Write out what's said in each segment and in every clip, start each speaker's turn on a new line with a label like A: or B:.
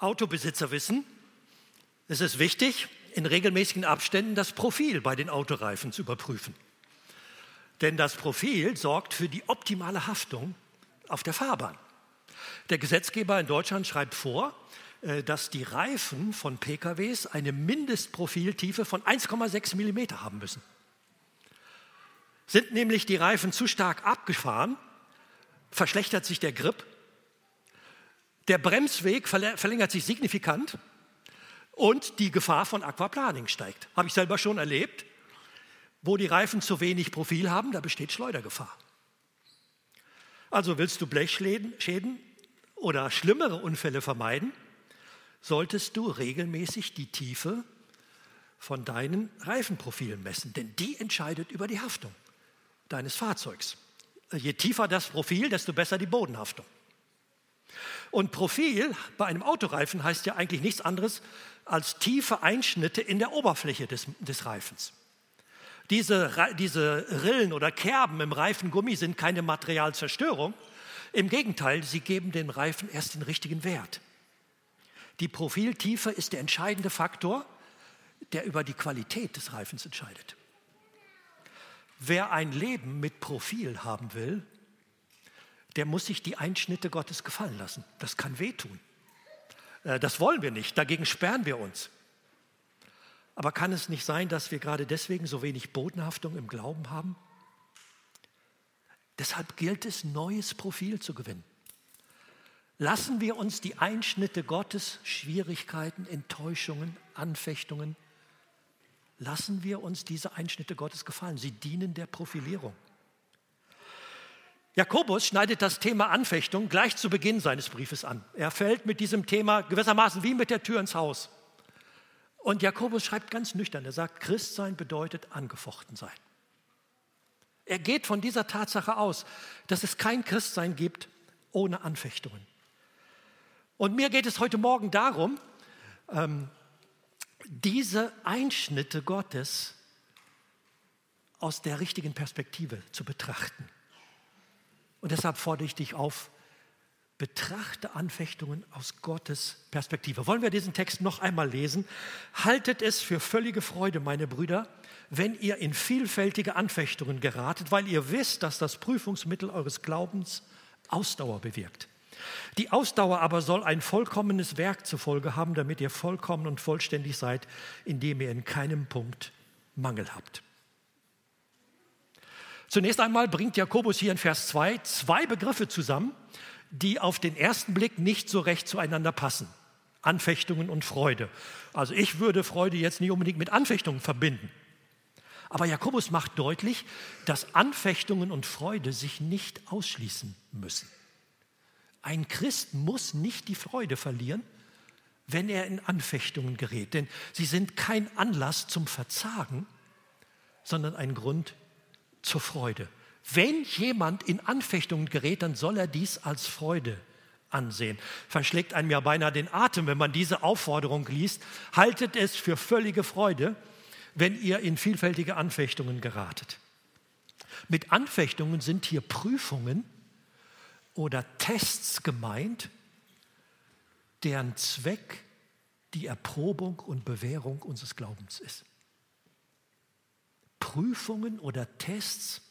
A: Autobesitzer wissen, es ist wichtig, in regelmäßigen Abständen das Profil bei den Autoreifen zu überprüfen. Denn das Profil sorgt für die optimale Haftung auf der Fahrbahn. Der Gesetzgeber in Deutschland schreibt vor, äh, dass die Reifen von PKWs eine Mindestprofiltiefe von 1,6 mm haben müssen. Sind nämlich die Reifen zu stark abgefahren, verschlechtert sich der Grip, der Bremsweg verlängert sich signifikant und die Gefahr von Aquaplaning steigt. Habe ich selber schon erlebt. Wo die Reifen zu wenig Profil haben, da besteht Schleudergefahr. Also willst du Blechschäden oder schlimmere Unfälle vermeiden, solltest du regelmäßig die Tiefe von deinen Reifenprofilen messen, denn die entscheidet über die Haftung deines Fahrzeugs. Je tiefer das Profil, desto besser die Bodenhaftung. Und Profil bei einem Autoreifen heißt ja eigentlich nichts anderes als tiefe Einschnitte in der Oberfläche des, des Reifens. Diese, diese Rillen oder Kerben im Reifengummi sind keine Materialzerstörung. Im Gegenteil, sie geben dem Reifen erst den richtigen Wert. Die Profiltiefe ist der entscheidende Faktor, der über die Qualität des Reifens entscheidet. Wer ein Leben mit Profil haben will, der muss sich die Einschnitte Gottes gefallen lassen. Das kann wehtun. Äh, das wollen wir nicht, dagegen sperren wir uns. Aber kann es nicht sein, dass wir gerade deswegen so wenig Bodenhaftung im Glauben haben? Deshalb gilt es, neues Profil zu gewinnen. Lassen wir uns die Einschnitte Gottes, Schwierigkeiten, Enttäuschungen, Anfechtungen, lassen wir uns diese Einschnitte Gottes gefallen. Sie dienen der Profilierung. Jakobus schneidet das Thema Anfechtung gleich zu Beginn seines Briefes an. Er fällt mit diesem Thema gewissermaßen wie mit der Tür ins Haus. Und Jakobus schreibt ganz nüchtern, er sagt, Christsein bedeutet angefochten sein. Er geht von dieser Tatsache aus, dass es kein Christsein gibt ohne Anfechtungen. Und mir geht es heute Morgen darum, ähm, diese Einschnitte Gottes aus der richtigen Perspektive zu betrachten. Und deshalb fordere ich dich auf, betrachte Anfechtungen aus Gottes Perspektive. Wollen wir diesen Text noch einmal lesen? Haltet es für völlige Freude, meine Brüder, wenn ihr in vielfältige Anfechtungen geratet, weil ihr wisst, dass das Prüfungsmittel eures Glaubens Ausdauer bewirkt. Die Ausdauer aber soll ein vollkommenes Werk zur Folge haben, damit ihr vollkommen und vollständig seid, indem ihr in keinem Punkt Mangel habt. Zunächst einmal bringt Jakobus hier in Vers 2 zwei Begriffe zusammen, die auf den ersten Blick nicht so recht zueinander passen. Anfechtungen und Freude. Also ich würde Freude jetzt nicht unbedingt mit Anfechtungen verbinden. Aber Jakobus macht deutlich, dass Anfechtungen und Freude sich nicht ausschließen müssen. Ein Christ muss nicht die Freude verlieren, wenn er in Anfechtungen gerät, denn sie sind kein Anlass zum Verzagen, sondern ein Grund zur Freude. Wenn jemand in Anfechtungen gerät, dann soll er dies als Freude ansehen. Verschlägt einem ja beinahe den Atem, wenn man diese Aufforderung liest. Haltet es für völlige Freude, wenn ihr in vielfältige Anfechtungen geratet. Mit Anfechtungen sind hier Prüfungen oder Tests gemeint, deren Zweck die Erprobung und Bewährung unseres Glaubens ist. Prüfungen oder Tests,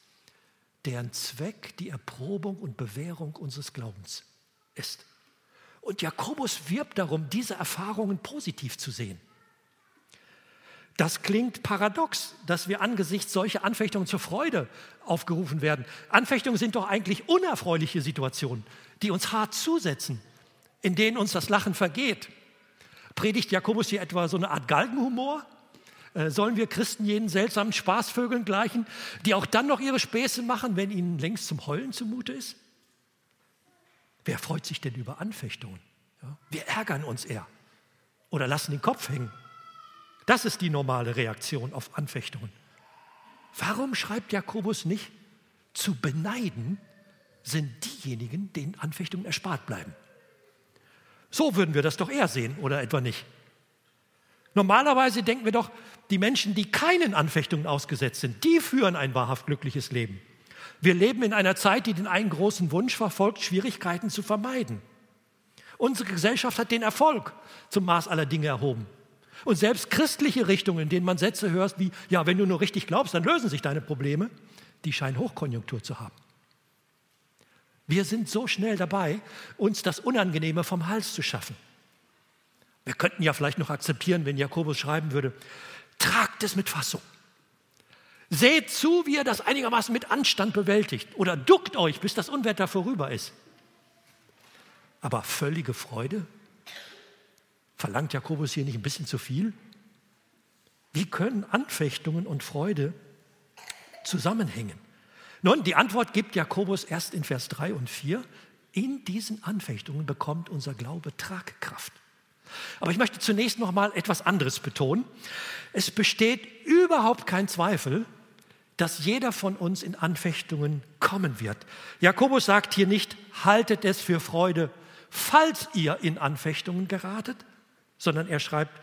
A: deren Zweck die Erprobung und Bewährung unseres Glaubens ist. Und Jakobus wirbt darum, diese Erfahrungen positiv zu sehen. Das klingt paradox, dass wir angesichts solcher Anfechtungen zur Freude aufgerufen werden. Anfechtungen sind doch eigentlich unerfreuliche Situationen, die uns hart zusetzen, in denen uns das Lachen vergeht. Predigt Jakobus hier etwa so eine Art Galgenhumor? Äh, sollen wir Christen jenen seltsamen Spaßvögeln gleichen, die auch dann noch ihre Späße machen, wenn ihnen längst zum Heulen zumute ist? Wer freut sich denn über Anfechtungen? Wir ärgern uns eher oder lassen den Kopf hängen. Das ist die normale Reaktion auf Anfechtungen. Warum schreibt Jakobus nicht, zu beneiden sind diejenigen, denen Anfechtungen erspart bleiben? So würden wir das doch eher sehen, oder etwa nicht? Normalerweise denken wir doch, die Menschen, die keinen Anfechtungen ausgesetzt sind, die führen ein wahrhaft glückliches Leben. Wir leben in einer Zeit, die den einen großen Wunsch verfolgt, Schwierigkeiten zu vermeiden. Unsere Gesellschaft hat den Erfolg zum Maß aller Dinge erhoben. Und selbst christliche Richtungen, in denen man Sätze hört wie, ja, wenn du nur richtig glaubst, dann lösen sich deine Probleme, die scheinen Hochkonjunktur zu haben. Wir sind so schnell dabei, uns das Unangenehme vom Hals zu schaffen. Wir könnten ja vielleicht noch akzeptieren, wenn Jakobus schreiben würde, tragt es mit Fassung. Seht zu, wie ihr das einigermaßen mit Anstand bewältigt oder duckt euch, bis das Unwetter vorüber ist. Aber völlige Freude? Verlangt Jakobus hier nicht ein bisschen zu viel? Wie können Anfechtungen und Freude zusammenhängen? Nun, die Antwort gibt Jakobus erst in Vers 3 und 4. In diesen Anfechtungen bekommt unser Glaube Tragkraft. Aber ich möchte zunächst noch mal etwas anderes betonen. Es besteht überhaupt kein Zweifel, dass jeder von uns in Anfechtungen kommen wird. Jakobus sagt hier nicht, haltet es für Freude, falls ihr in Anfechtungen geratet, sondern er schreibt,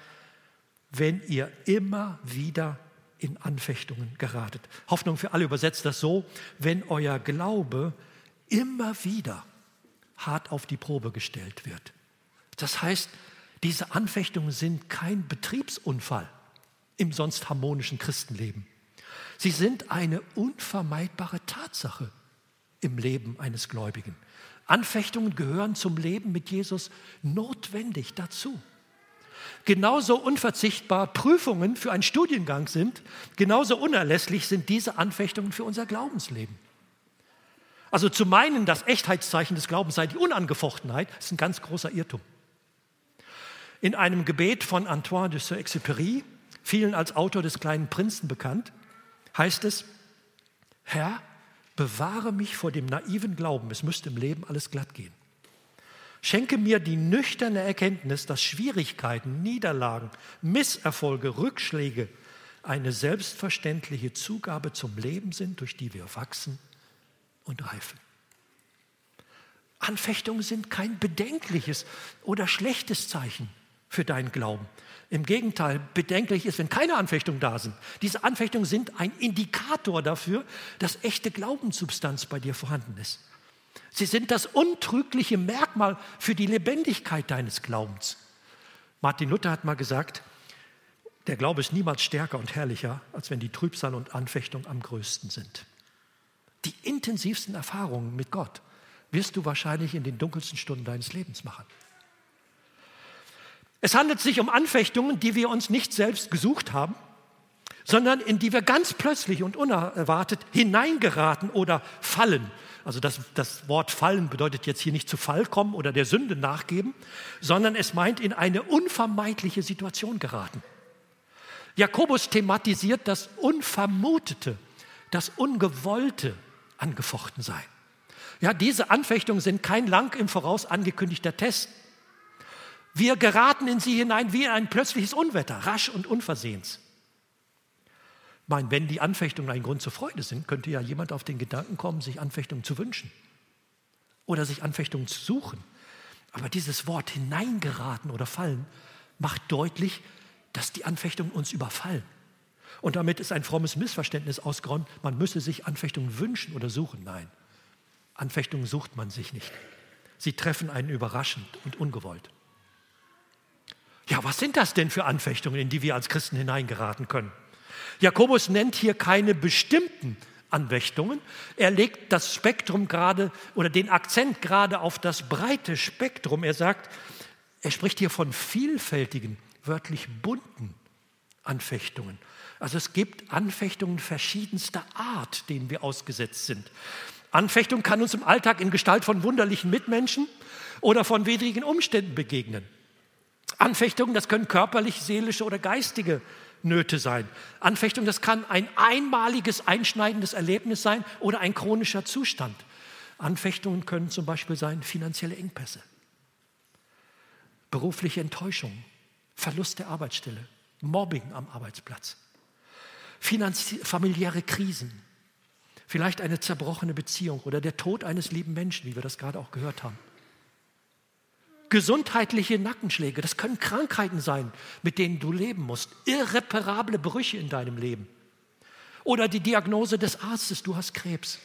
A: wenn ihr immer wieder in Anfechtungen geratet. Hoffnung für alle übersetzt das so, wenn euer Glaube immer wieder hart auf die Probe gestellt wird. Das heißt, diese Anfechtungen sind kein Betriebsunfall im sonst harmonischen Christenleben. Sie sind eine unvermeidbare Tatsache im Leben eines Gläubigen. Anfechtungen gehören zum Leben mit Jesus notwendig dazu. Genauso unverzichtbar Prüfungen für einen Studiengang sind, genauso unerlässlich sind diese Anfechtungen für unser Glaubensleben. Also zu meinen, das Echtheitszeichen des Glaubens sei die Unangefochtenheit, ist ein ganz großer Irrtum. In einem Gebet von Antoine de Saint-Exupéry, vielen als Autor des kleinen Prinzen bekannt, heißt es, Herr, bewahre mich vor dem naiven Glauben, es müsste im Leben alles glatt gehen. Schenke mir die nüchterne Erkenntnis, dass Schwierigkeiten, Niederlagen, Misserfolge, Rückschläge eine selbstverständliche Zugabe zum Leben sind, durch die wir wachsen und reifen. Anfechtungen sind kein bedenkliches oder schlechtes Zeichen für deinen Glauben. Im Gegenteil, bedenklich ist, wenn keine Anfechtungen da sind. Diese Anfechtungen sind ein Indikator dafür, dass echte Glaubenssubstanz bei dir vorhanden ist. Sie sind das untrügliche Merkmal für die Lebendigkeit deines Glaubens. Martin Luther hat mal gesagt, der Glaube ist niemals stärker und herrlicher, als wenn die Trübsal und Anfechtung am größten sind. Die intensivsten Erfahrungen mit Gott wirst du wahrscheinlich in den dunkelsten Stunden deines Lebens machen. Es handelt sich um Anfechtungen, die wir uns nicht selbst gesucht haben, sondern in die wir ganz plötzlich und unerwartet hineingeraten oder fallen. Also das, das Wort fallen bedeutet jetzt hier nicht zu Fall kommen oder der Sünde nachgeben, sondern es meint in eine unvermeidliche Situation geraten. Jakobus thematisiert das Unvermutete, das Ungewollte angefochten sein. Ja, diese Anfechtungen sind kein lang im Voraus angekündigter Test, wir geraten in sie hinein wie in ein plötzliches Unwetter, rasch und unversehens. Ich meine, wenn die Anfechtungen ein Grund zur Freude sind, könnte ja jemand auf den Gedanken kommen, sich Anfechtungen zu wünschen oder sich Anfechtungen zu suchen. Aber dieses Wort hineingeraten oder fallen macht deutlich, dass die Anfechtungen uns überfallen. Und damit ist ein frommes Missverständnis ausgeräumt, man müsse sich Anfechtungen wünschen oder suchen. Nein, Anfechtungen sucht man sich nicht. Sie treffen einen überraschend und ungewollt. Ja, was sind das denn für Anfechtungen, in die wir als Christen hineingeraten können? Jakobus nennt hier keine bestimmten Anfechtungen. Er legt das Spektrum gerade oder den Akzent gerade auf das breite Spektrum. Er sagt, er spricht hier von vielfältigen, wörtlich bunten Anfechtungen. Also es gibt Anfechtungen verschiedenster Art, denen wir ausgesetzt sind. Anfechtung kann uns im Alltag in Gestalt von wunderlichen Mitmenschen oder von widrigen Umständen begegnen. Anfechtungen, das können körperlich, seelische oder geistige Nöte sein. Anfechtung, das kann ein einmaliges, einschneidendes Erlebnis sein oder ein chronischer Zustand. Anfechtungen können zum Beispiel sein finanzielle Engpässe, berufliche Enttäuschung, Verlust der Arbeitsstelle, Mobbing am Arbeitsplatz, familiäre Krisen, vielleicht eine zerbrochene Beziehung oder der Tod eines lieben Menschen, wie wir das gerade auch gehört haben gesundheitliche Nackenschläge, das können Krankheiten sein, mit denen du leben musst, irreparable Brüche in deinem Leben. Oder die Diagnose des Arztes, du hast Krebs.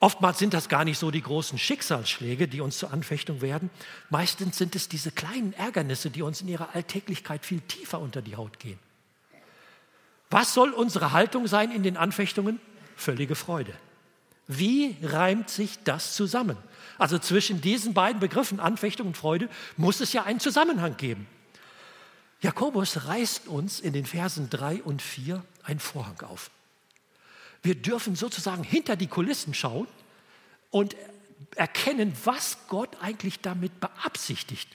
A: Oftmals sind das gar nicht so die großen Schicksalsschläge, die uns zur Anfechtung werden. Meistens sind es diese kleinen Ärgernisse, die uns in ihrer Alltäglichkeit viel tiefer unter die Haut gehen. Was soll unsere Haltung sein in den Anfechtungen? Völlige Freude. Wie reimt sich das zusammen? Also zwischen diesen beiden Begriffen Anfechtung und Freude muss es ja einen Zusammenhang geben. Jakobus reißt uns in den Versen 3 und 4 einen Vorhang auf. Wir dürfen sozusagen hinter die Kulissen schauen und erkennen, was Gott eigentlich damit beabsichtigt,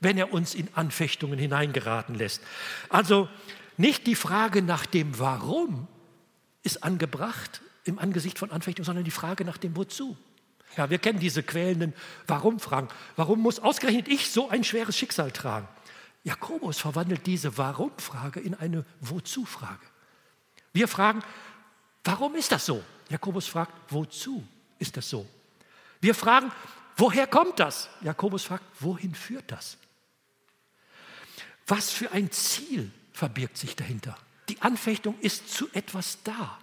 A: wenn er uns in Anfechtungen hineingeraten lässt. Also nicht die Frage nach dem Warum ist angebracht im Angesicht von Anfechtungen, sondern die Frage nach dem Wozu. Ja, wir kennen diese quälenden Warum-Fragen. Warum muss ausgerechnet ich so ein schweres Schicksal tragen? Jakobus verwandelt diese Warum-Frage in eine Wozu-Frage. Wir fragen, Warum ist das so? Jakobus fragt, wozu ist das so? Wir fragen, woher kommt das? Jakobus fragt, wohin führt das? Was für ein Ziel verbirgt sich dahinter? Die Anfechtung ist zu etwas da.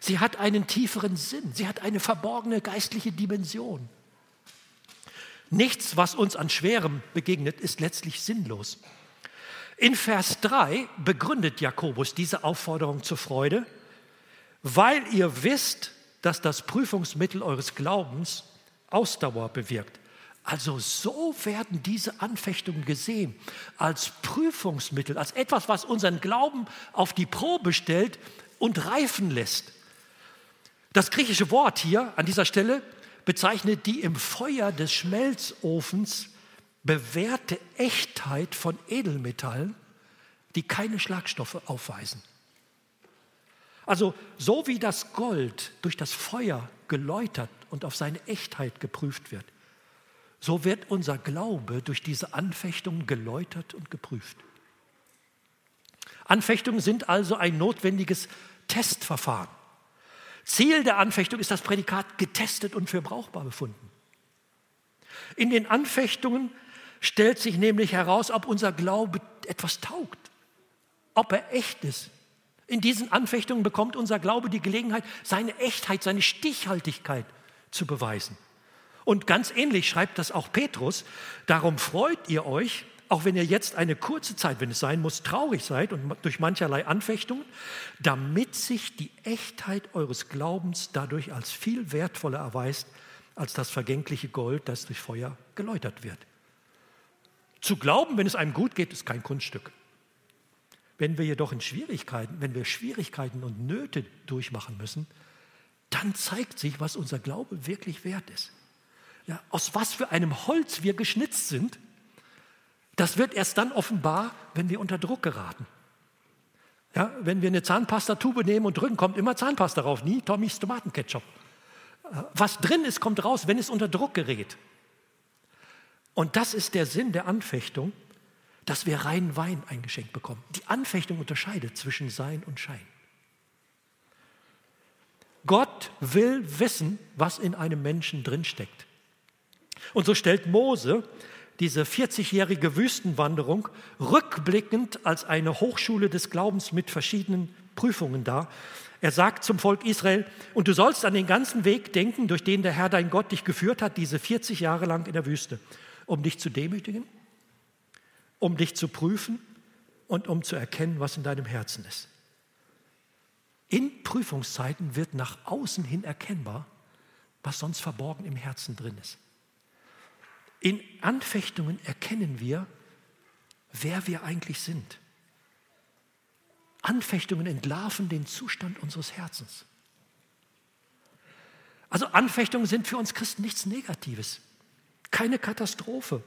A: Sie hat einen tieferen Sinn, sie hat eine verborgene geistliche Dimension. Nichts, was uns an Schwerem begegnet, ist letztlich sinnlos. In Vers 3 begründet Jakobus diese Aufforderung zur Freude weil ihr wisst, dass das Prüfungsmittel eures Glaubens Ausdauer bewirkt. Also so werden diese Anfechtungen gesehen als Prüfungsmittel, als etwas, was unseren Glauben auf die Probe stellt und reifen lässt. Das griechische Wort hier an dieser Stelle bezeichnet die im Feuer des Schmelzofens bewährte Echtheit von Edelmetallen, die keine Schlagstoffe aufweisen. Also so wie das Gold durch das Feuer geläutert und auf seine Echtheit geprüft wird, so wird unser Glaube durch diese Anfechtungen geläutert und geprüft. Anfechtungen sind also ein notwendiges Testverfahren. Ziel der Anfechtung ist das Prädikat getestet und für brauchbar befunden. In den Anfechtungen stellt sich nämlich heraus, ob unser Glaube etwas taugt, ob er echt ist, in diesen Anfechtungen bekommt unser Glaube die Gelegenheit, seine Echtheit, seine Stichhaltigkeit zu beweisen. Und ganz ähnlich schreibt das auch Petrus, darum freut ihr euch, auch wenn ihr jetzt eine kurze Zeit, wenn es sein muss, traurig seid und durch mancherlei Anfechtungen, damit sich die Echtheit eures Glaubens dadurch als viel wertvoller erweist als das vergängliche Gold, das durch Feuer geläutert wird. Zu glauben, wenn es einem gut geht, ist kein Kunststück. Wenn wir jedoch in Schwierigkeiten, wenn wir Schwierigkeiten und Nöte durchmachen müssen, dann zeigt sich, was unser Glaube wirklich wert ist. Ja, aus was für einem Holz wir geschnitzt sind, das wird erst dann offenbar, wenn wir unter Druck geraten. Ja, wenn wir eine Zahnpastatube nehmen und drücken, kommt immer Zahnpasta rauf, nie Tommys Tomatenketchup. Was drin ist, kommt raus, wenn es unter Druck gerät. Und das ist der Sinn der Anfechtung, dass wir reinen Wein eingeschenkt bekommen. Die Anfechtung unterscheidet zwischen Sein und Schein. Gott will wissen, was in einem Menschen drinsteckt. Und so stellt Mose diese 40-jährige Wüstenwanderung rückblickend als eine Hochschule des Glaubens mit verschiedenen Prüfungen dar. Er sagt zum Volk Israel, und du sollst an den ganzen Weg denken, durch den der Herr dein Gott dich geführt hat, diese 40 Jahre lang in der Wüste, um dich zu demütigen, um dich zu prüfen und um zu erkennen, was in deinem Herzen ist. In Prüfungszeiten wird nach außen hin erkennbar, was sonst verborgen im Herzen drin ist. In Anfechtungen erkennen wir, wer wir eigentlich sind. Anfechtungen entlarven den Zustand unseres Herzens. Also Anfechtungen sind für uns Christen nichts Negatives, keine Katastrophe,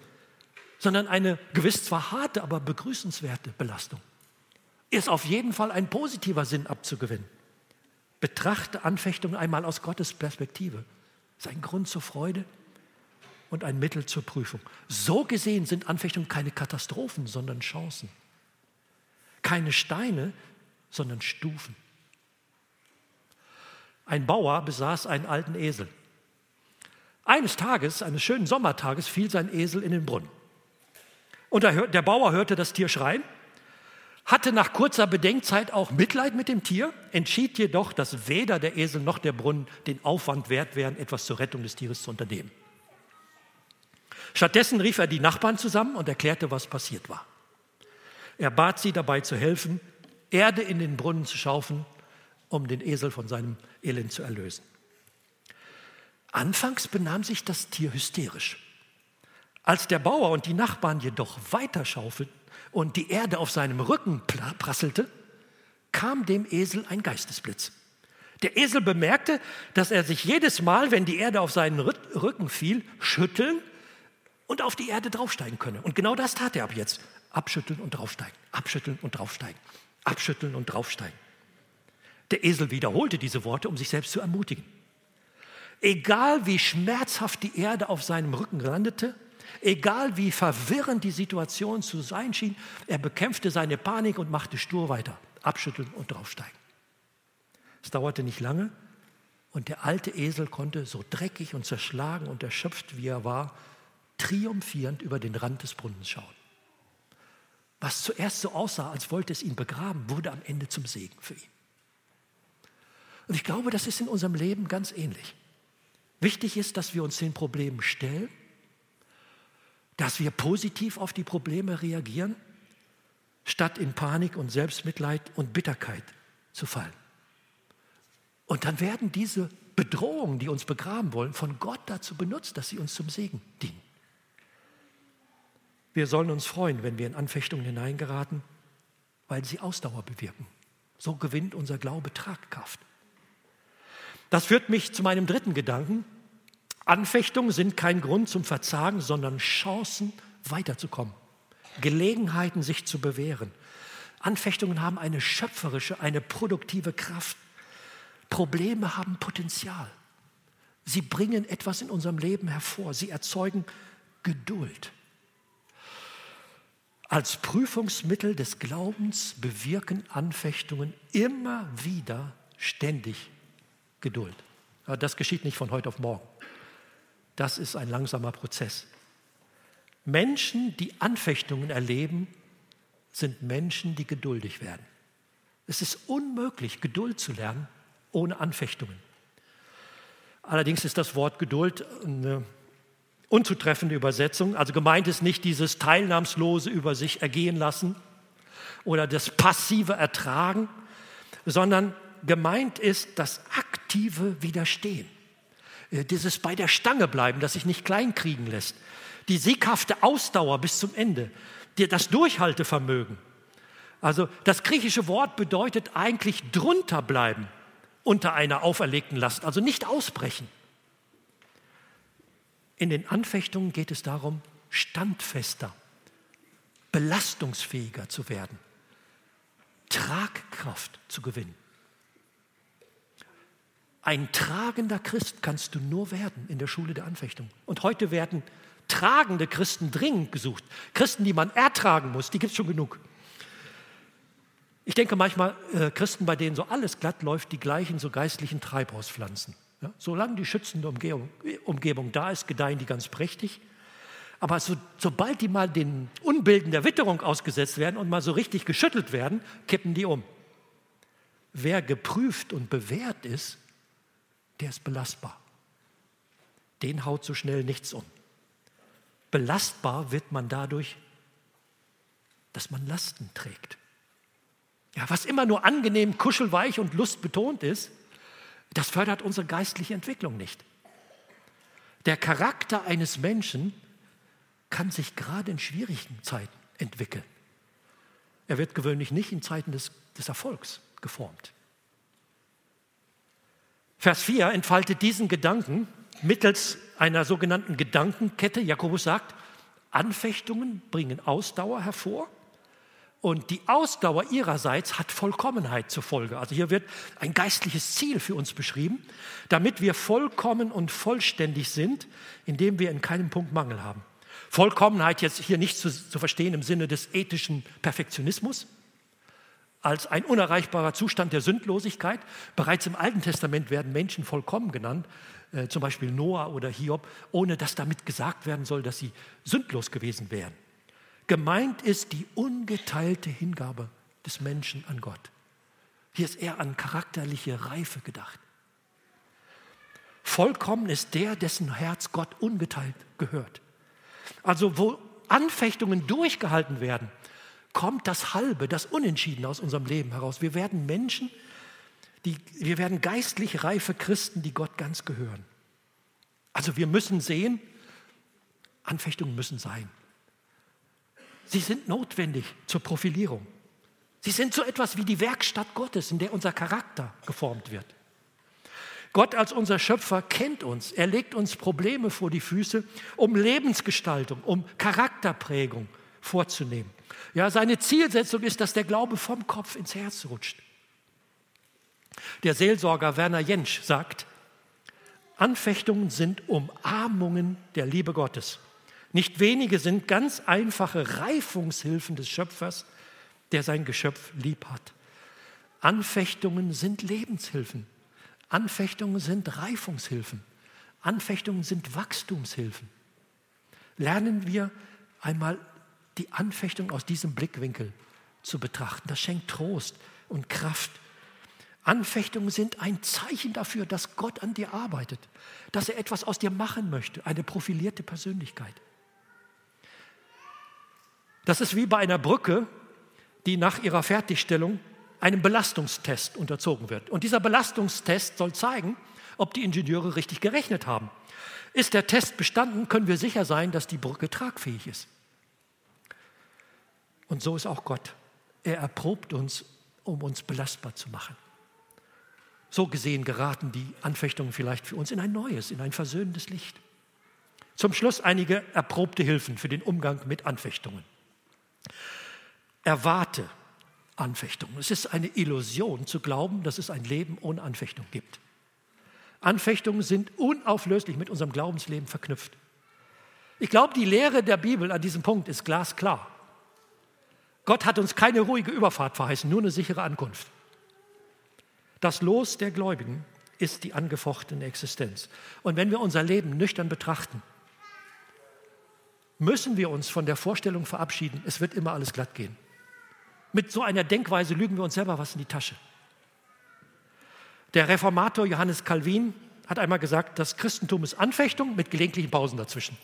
A: sondern eine gewiss zwar harte, aber begrüßenswerte Belastung. Ist auf jeden Fall ein positiver Sinn abzugewinnen. Betrachte Anfechtungen einmal aus Gottes Perspektive. Ist ein Grund zur Freude und ein Mittel zur Prüfung. So gesehen sind Anfechtungen keine Katastrophen, sondern Chancen. Keine Steine, sondern Stufen. Ein Bauer besaß einen alten Esel. Eines Tages, eines schönen Sommertages, fiel sein Esel in den Brunnen. Und der Bauer hörte das Tier schreien, hatte nach kurzer Bedenkzeit auch Mitleid mit dem Tier, entschied jedoch, dass weder der Esel noch der Brunnen den Aufwand wert wären, etwas zur Rettung des Tieres zu unternehmen. Stattdessen rief er die Nachbarn zusammen und erklärte, was passiert war. Er bat sie dabei zu helfen, Erde in den Brunnen zu schaufeln, um den Esel von seinem Elend zu erlösen. Anfangs benahm sich das Tier hysterisch. Als der Bauer und die Nachbarn jedoch weiter schaufelten und die Erde auf seinem Rücken prasselte, kam dem Esel ein Geistesblitz. Der Esel bemerkte, dass er sich jedes Mal, wenn die Erde auf seinen Rücken fiel, schütteln und auf die Erde draufsteigen könne. Und genau das tat er ab jetzt. Abschütteln und draufsteigen, abschütteln und draufsteigen, abschütteln und draufsteigen. Der Esel wiederholte diese Worte, um sich selbst zu ermutigen. Egal wie schmerzhaft die Erde auf seinem Rücken landete, egal wie verwirrend die Situation zu sein schien, er bekämpfte seine Panik und machte stur weiter. Abschütteln und draufsteigen. Es dauerte nicht lange und der alte Esel konnte, so dreckig und zerschlagen und erschöpft wie er war, triumphierend über den Rand des Brunnens schauen. Was zuerst so aussah, als wollte es ihn begraben, wurde am Ende zum Segen für ihn. Und ich glaube, das ist in unserem Leben ganz ähnlich. Wichtig ist, dass wir uns den Problemen stellen, dass wir positiv auf die Probleme reagieren, statt in Panik und Selbstmitleid und Bitterkeit zu fallen. Und dann werden diese Bedrohungen, die uns begraben wollen, von Gott dazu benutzt, dass sie uns zum Segen dienen. Wir sollen uns freuen, wenn wir in Anfechtungen hineingeraten, weil sie Ausdauer bewirken. So gewinnt unser Glaube Tragkraft. Das führt mich zu meinem dritten Gedanken. Anfechtungen sind kein Grund zum Verzagen, sondern Chancen weiterzukommen, Gelegenheiten sich zu bewähren. Anfechtungen haben eine schöpferische, eine produktive Kraft. Probleme haben Potenzial. Sie bringen etwas in unserem Leben hervor. Sie erzeugen Geduld. Als Prüfungsmittel des Glaubens bewirken Anfechtungen immer wieder ständig Geduld. Das geschieht nicht von heute auf morgen. Das ist ein langsamer Prozess. Menschen, die Anfechtungen erleben, sind Menschen, die geduldig werden. Es ist unmöglich, Geduld zu lernen ohne Anfechtungen. Allerdings ist das Wort Geduld eine unzutreffende Übersetzung. Also gemeint ist nicht dieses teilnahmslose über sich ergehen lassen oder das passive Ertragen, sondern gemeint ist das aktive Widerstehen. Äh, dieses bei der Stange bleiben, das sich nicht kleinkriegen lässt. Die sieghafte Ausdauer bis zum Ende. Das Durchhaltevermögen. Also das griechische Wort bedeutet eigentlich drunter bleiben unter einer auferlegten Last, also nicht ausbrechen. In den Anfechtungen geht es darum, standfester, belastungsfähiger zu werden, Tragkraft zu gewinnen. Ein tragender Christ kannst du nur werden in der Schule der Anfechtung. Und heute werden tragende Christen dringend gesucht. Christen, die man ertragen muss, die gibt es schon genug. Ich denke manchmal, äh, Christen, bei denen so alles glatt läuft, die gleichen so geistlichen Treibhauspflanzen. Ja, solange die schützende Umgebung, Umgebung, da ist, gedeihen die ganz prächtig. Aber so, sobald die mal den Unbilden der Witterung ausgesetzt werden und mal so richtig geschüttelt werden, kippen die um. Wer geprüft und bewährt ist, der ist belastbar. Den haut so schnell nichts um. Belastbar wird man dadurch, dass man Lasten trägt. Ja, was immer nur angenehm, kuschelweich und lustbetont ist, das fördert unsere geistliche Entwicklung nicht. Der Charakter eines Menschen kann sich gerade in schwierigen Zeiten entwickeln. Er wird gewöhnlich nicht in Zeiten des, des Erfolgs geformt. Vers 4 entfaltet diesen Gedanken mittels einer sogenannten Gedankenkette. Jakobus sagt, Anfechtungen bringen Ausdauer hervor und die Ausdauer ihrerseits hat Vollkommenheit zur Folge. Also hier wird ein geistliches Ziel für uns beschrieben, damit wir vollkommen und vollständig sind, indem wir in keinem Punkt Mangel haben. Vollkommenheit jetzt hier nicht zu, zu verstehen im Sinne des ethischen Perfektionismus, als ein unerreichbarer Zustand der Sündlosigkeit. Bereits im Alten Testament werden Menschen vollkommen genannt, äh, zum Beispiel Noah oder Hiob, ohne dass damit gesagt werden soll, dass sie sündlos gewesen wären. Gemeint ist die ungeteilte Hingabe des Menschen an Gott. Hier ist eher an charakterliche Reife gedacht. Vollkommen ist der, dessen Herz Gott ungeteilt gehört. Also wo Anfechtungen durchgehalten werden, kommt das Halbe, das Unentschieden aus unserem Leben heraus. Wir werden Menschen, die, wir werden geistlich reife Christen, die Gott ganz gehören. Also wir müssen sehen, Anfechtungen müssen sein. Sie sind notwendig zur Profilierung. Sie sind so etwas wie die Werkstatt Gottes, in der unser Charakter geformt wird. Gott als unser Schöpfer kennt uns. Er legt uns Probleme vor die Füße, um Lebensgestaltung, um Charakterprägung vorzunehmen. Ja, seine Zielsetzung ist, dass der Glaube vom Kopf ins Herz rutscht. Der Seelsorger Werner Jentsch sagt, Anfechtungen sind Umarmungen der Liebe Gottes. Nicht wenige sind ganz einfache Reifungshilfen des Schöpfers, der sein Geschöpf lieb hat. Anfechtungen sind Lebenshilfen. Anfechtungen sind Reifungshilfen. Anfechtungen sind Wachstumshilfen. Lernen wir einmal die Anfechtung aus diesem Blickwinkel zu betrachten. Das schenkt Trost und Kraft. Anfechtungen sind ein Zeichen dafür, dass Gott an dir arbeitet, dass er etwas aus dir machen möchte, eine profilierte Persönlichkeit. Das ist wie bei einer Brücke, die nach ihrer Fertigstellung einem Belastungstest unterzogen wird. Und dieser Belastungstest soll zeigen, ob die Ingenieure richtig gerechnet haben. Ist der Test bestanden, können wir sicher sein, dass die Brücke tragfähig ist. Und so ist auch Gott. Er erprobt uns, um uns belastbar zu machen. So gesehen geraten die Anfechtungen vielleicht für uns in ein neues, in ein versöhnendes Licht. Zum Schluss einige erprobte Hilfen für den Umgang mit Anfechtungen. Erwarte Anfechtung. Es ist eine Illusion zu glauben, dass es ein Leben ohne Anfechtung gibt. Anfechtungen sind unauflöslich mit unserem Glaubensleben verknüpft. Ich glaube, die Lehre der Bibel an diesem Punkt ist glasklar. Gott hat uns keine ruhige Überfahrt verheißen, nur eine sichere Ankunft. Das Los der Gläubigen ist die angefochtene Existenz. Und wenn wir unser Leben nüchtern betrachten, müssen wir uns von der Vorstellung verabschieden, es wird immer alles glatt gehen. Mit so einer Denkweise lügen wir uns selber was in die Tasche. Der Reformator Johannes Calvin hat einmal gesagt, das Christentum ist Anfechtung mit gelegentlichen Pausen dazwischen.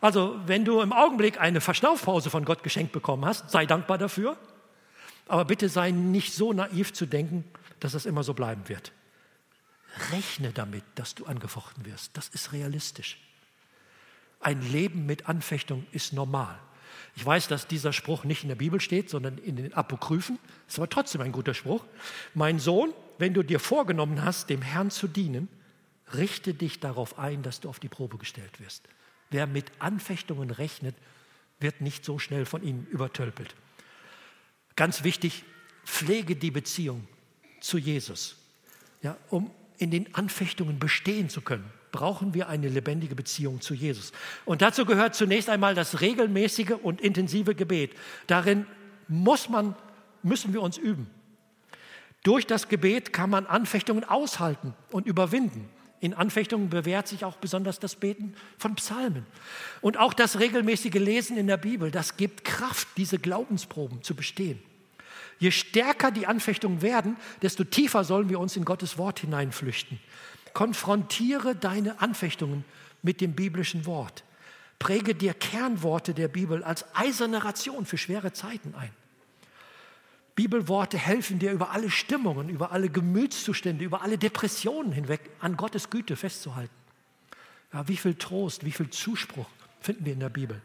A: Also, wenn du im Augenblick eine Verschnaufpause von Gott geschenkt bekommen hast, sei dankbar dafür. Aber bitte sei nicht so naiv zu denken, dass es immer so bleiben wird. Rechne damit, dass du angefochten wirst. Das ist realistisch. Ein Leben mit Anfechtung ist normal. Ich weiß, dass dieser Spruch nicht in der Bibel steht, sondern in den Apokryphen. Ist aber trotzdem ein guter Spruch. Mein Sohn, wenn du dir vorgenommen hast, dem Herrn zu dienen, richte dich darauf ein, dass du auf die Probe gestellt wirst. Wer mit Anfechtungen rechnet, wird nicht so schnell von ihnen übertölpelt. Ganz wichtig, pflege die Beziehung zu Jesus, ja, um in den Anfechtungen bestehen zu können brauchen wir eine lebendige Beziehung zu Jesus. Und dazu gehört zunächst einmal das regelmäßige und intensive Gebet. Darin muss man, müssen wir uns üben. Durch das Gebet kann man Anfechtungen aushalten und überwinden. In Anfechtungen bewährt sich auch besonders das Beten von Psalmen. Und auch das regelmäßige Lesen in der Bibel, das gibt Kraft, diese Glaubensproben zu bestehen. Je stärker die Anfechtungen werden, desto tiefer sollen wir uns in Gottes Wort hineinflüchten. Konfrontiere deine Anfechtungen mit dem biblischen Wort. Präge dir Kernworte der Bibel als eiserne Ration für schwere Zeiten ein. Bibelworte helfen dir über alle Stimmungen, über alle Gemütszustände, über alle Depressionen hinweg an Gottes Güte festzuhalten. Ja, wie viel Trost, wie viel Zuspruch finden wir in der Bibel.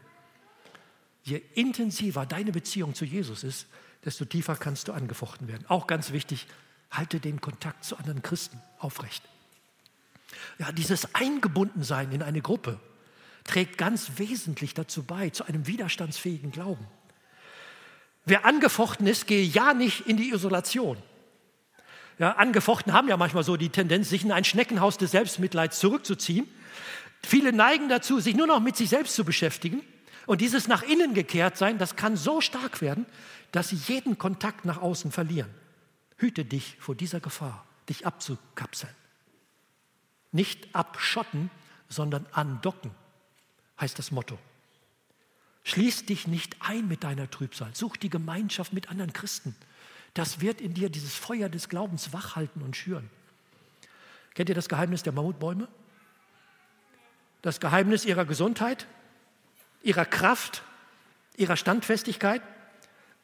A: Je intensiver deine Beziehung zu Jesus ist, desto tiefer kannst du angefochten werden. Auch ganz wichtig, halte den Kontakt zu anderen Christen aufrecht. Ja, dieses Eingebundensein in eine Gruppe trägt ganz wesentlich dazu bei, zu einem widerstandsfähigen Glauben. Wer angefochten ist, gehe ja nicht in die Isolation. Ja, angefochten haben ja manchmal so die Tendenz, sich in ein Schneckenhaus des Selbstmitleids zurückzuziehen. Viele neigen dazu, sich nur noch mit sich selbst zu beschäftigen. Und dieses nach innen gekehrt sein, das kann so stark werden, dass sie jeden Kontakt nach außen verlieren. Hüte dich vor dieser Gefahr, dich abzukapseln. Nicht abschotten, sondern andocken, heißt das Motto. Schließ dich nicht ein mit deiner Trübsal. Such die Gemeinschaft mit anderen Christen. Das wird in dir dieses Feuer des Glaubens wachhalten und schüren. Kennt ihr das Geheimnis der Mammutbäume? Das Geheimnis ihrer Gesundheit, ihrer Kraft, ihrer Standfestigkeit?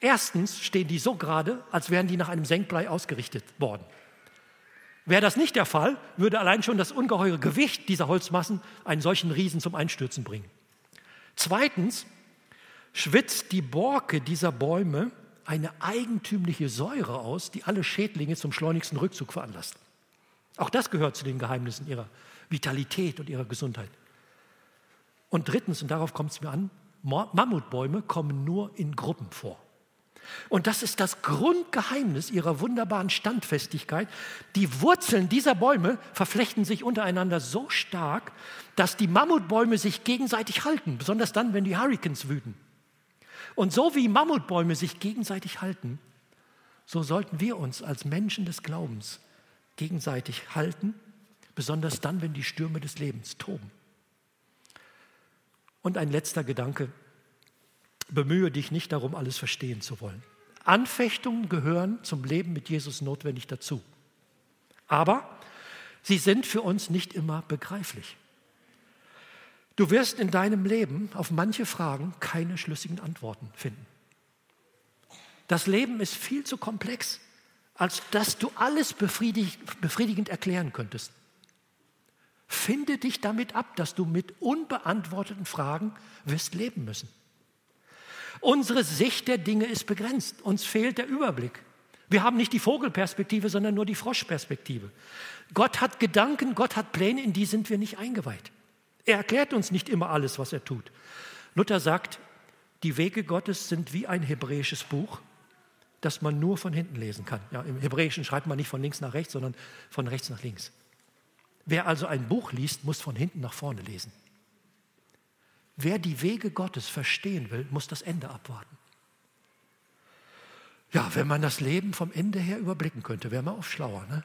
A: Erstens stehen die so gerade, als wären die nach einem Senkblei ausgerichtet worden. Wäre das nicht der Fall, würde allein schon das ungeheure Gewicht dieser Holzmassen einen solchen Riesen zum Einstürzen bringen. Zweitens schwitzt die Borke dieser Bäume eine eigentümliche Säure aus, die alle Schädlinge zum schleunigsten Rückzug veranlasst. Auch das gehört zu den Geheimnissen ihrer Vitalität und ihrer Gesundheit. Und drittens, und darauf kommt es mir an, Mammutbäume kommen nur in Gruppen vor. Und das ist das Grundgeheimnis ihrer wunderbaren Standfestigkeit. Die Wurzeln dieser Bäume verflechten sich untereinander so stark, dass die Mammutbäume sich gegenseitig halten, besonders dann, wenn die Hurricanes wüten. Und so wie Mammutbäume sich gegenseitig halten, so sollten wir uns als Menschen des Glaubens gegenseitig halten, besonders dann, wenn die Stürme des Lebens toben. Und ein letzter Gedanke, bemühe dich nicht darum, alles verstehen zu wollen. Anfechtungen gehören zum Leben mit Jesus notwendig dazu. Aber sie sind für uns nicht immer begreiflich. Du wirst in deinem Leben auf manche Fragen keine schlüssigen Antworten finden. Das Leben ist viel zu komplex, als dass du alles befriedigend erklären könntest. Finde dich damit ab, dass du mit unbeantworteten Fragen wirst leben müssen. Unsere Sicht der Dinge ist begrenzt. Uns fehlt der Überblick. Wir haben nicht die Vogelperspektive, sondern nur die Froschperspektive. Gott hat Gedanken, Gott hat Pläne, in die sind wir nicht eingeweiht. Er erklärt uns nicht immer alles, was er tut. Luther sagt, die Wege Gottes sind wie ein hebräisches Buch, das man nur von hinten lesen kann. Ja, Im Hebräischen schreibt man nicht von links nach rechts, sondern von rechts nach links. Wer also ein Buch liest, muss von hinten nach vorne lesen. Wer die Wege Gottes verstehen will, muss das Ende abwarten. Ja, wenn man das Leben vom Ende her überblicken könnte, wäre man oft schlauer. Ne?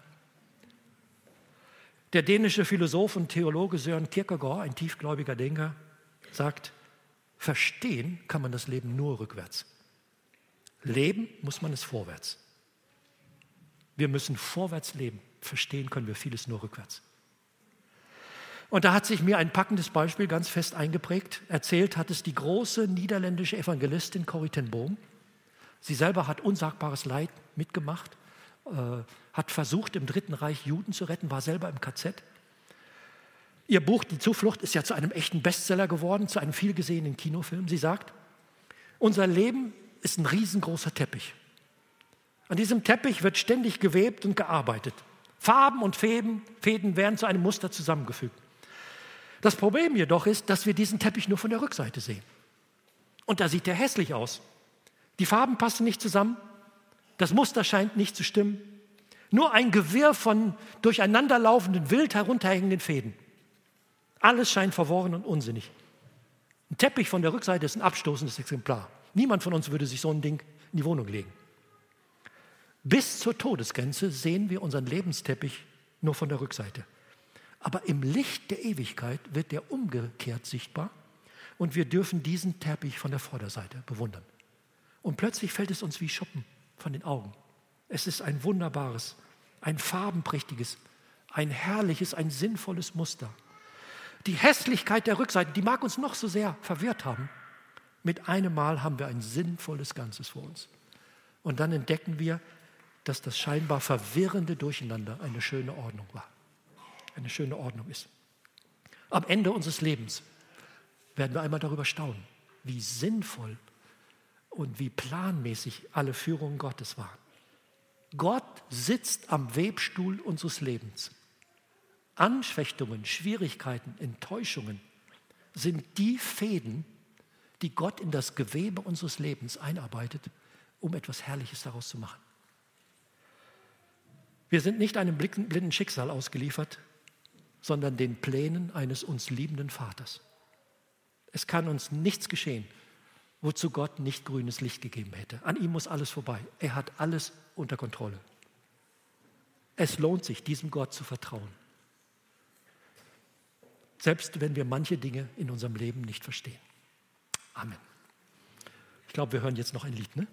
A: Der dänische Philosoph und Theologe Søren Kierkegaard, ein tiefgläubiger Denker, sagt, verstehen kann man das Leben nur rückwärts. Leben muss man es vorwärts. Wir müssen vorwärts leben. Verstehen können wir vieles nur rückwärts. Und da hat sich mir ein packendes Beispiel ganz fest eingeprägt. Erzählt hat es die große niederländische Evangelistin Corrie ten Boom. Sie selber hat unsagbares Leid mitgemacht, äh, hat versucht, im Dritten Reich Juden zu retten, war selber im KZ. Ihr Buch Die Zuflucht ist ja zu einem echten Bestseller geworden, zu einem vielgesehenen Kinofilm. Sie sagt, unser Leben ist ein riesengroßer Teppich. An diesem Teppich wird ständig gewebt und gearbeitet. Farben und Fäden, Fäden werden zu einem Muster zusammengefügt. Das Problem jedoch ist, dass wir diesen Teppich nur von der Rückseite sehen. Und da sieht er hässlich aus. Die Farben passen nicht zusammen, das Muster scheint nicht zu stimmen. Nur ein Gewirr von durcheinanderlaufenden, wild herunterhängenden Fäden. Alles scheint verworren und unsinnig. Ein Teppich von der Rückseite ist ein abstoßendes Exemplar. Niemand von uns würde sich so ein Ding in die Wohnung legen. Bis zur Todesgrenze sehen wir unseren Lebensteppich nur von der Rückseite. Aber im Licht der Ewigkeit wird der umgekehrt sichtbar und wir dürfen diesen Teppich von der Vorderseite bewundern. Und plötzlich fällt es uns wie Schuppen von den Augen. Es ist ein wunderbares, ein farbenprächtiges, ein herrliches, ein sinnvolles Muster. Die Hässlichkeit der Rückseite, die mag uns noch so sehr verwirrt haben. Mit einem Mal haben wir ein sinnvolles Ganzes vor uns. Und dann entdecken wir, dass das scheinbar verwirrende Durcheinander eine schöne Ordnung war eine schöne Ordnung ist. Am Ende unseres Lebens werden wir einmal darüber staunen, wie sinnvoll und wie planmäßig alle Führungen Gottes waren. Gott sitzt am Webstuhl unseres Lebens. Anschwächtungen, Schwierigkeiten, Enttäuschungen sind die Fäden, die Gott in das Gewebe unseres Lebens einarbeitet, um etwas Herrliches daraus zu machen. Wir sind nicht einem blinden Schicksal ausgeliefert, sondern den Plänen eines uns liebenden Vaters. Es kann uns nichts geschehen, wozu Gott nicht grünes Licht gegeben hätte. An ihm muss alles vorbei. Er hat alles unter Kontrolle. Es lohnt sich, diesem Gott zu vertrauen. Selbst wenn wir manche Dinge in unserem Leben nicht verstehen. Amen. Ich glaube, wir hören jetzt noch ein Lied, ne?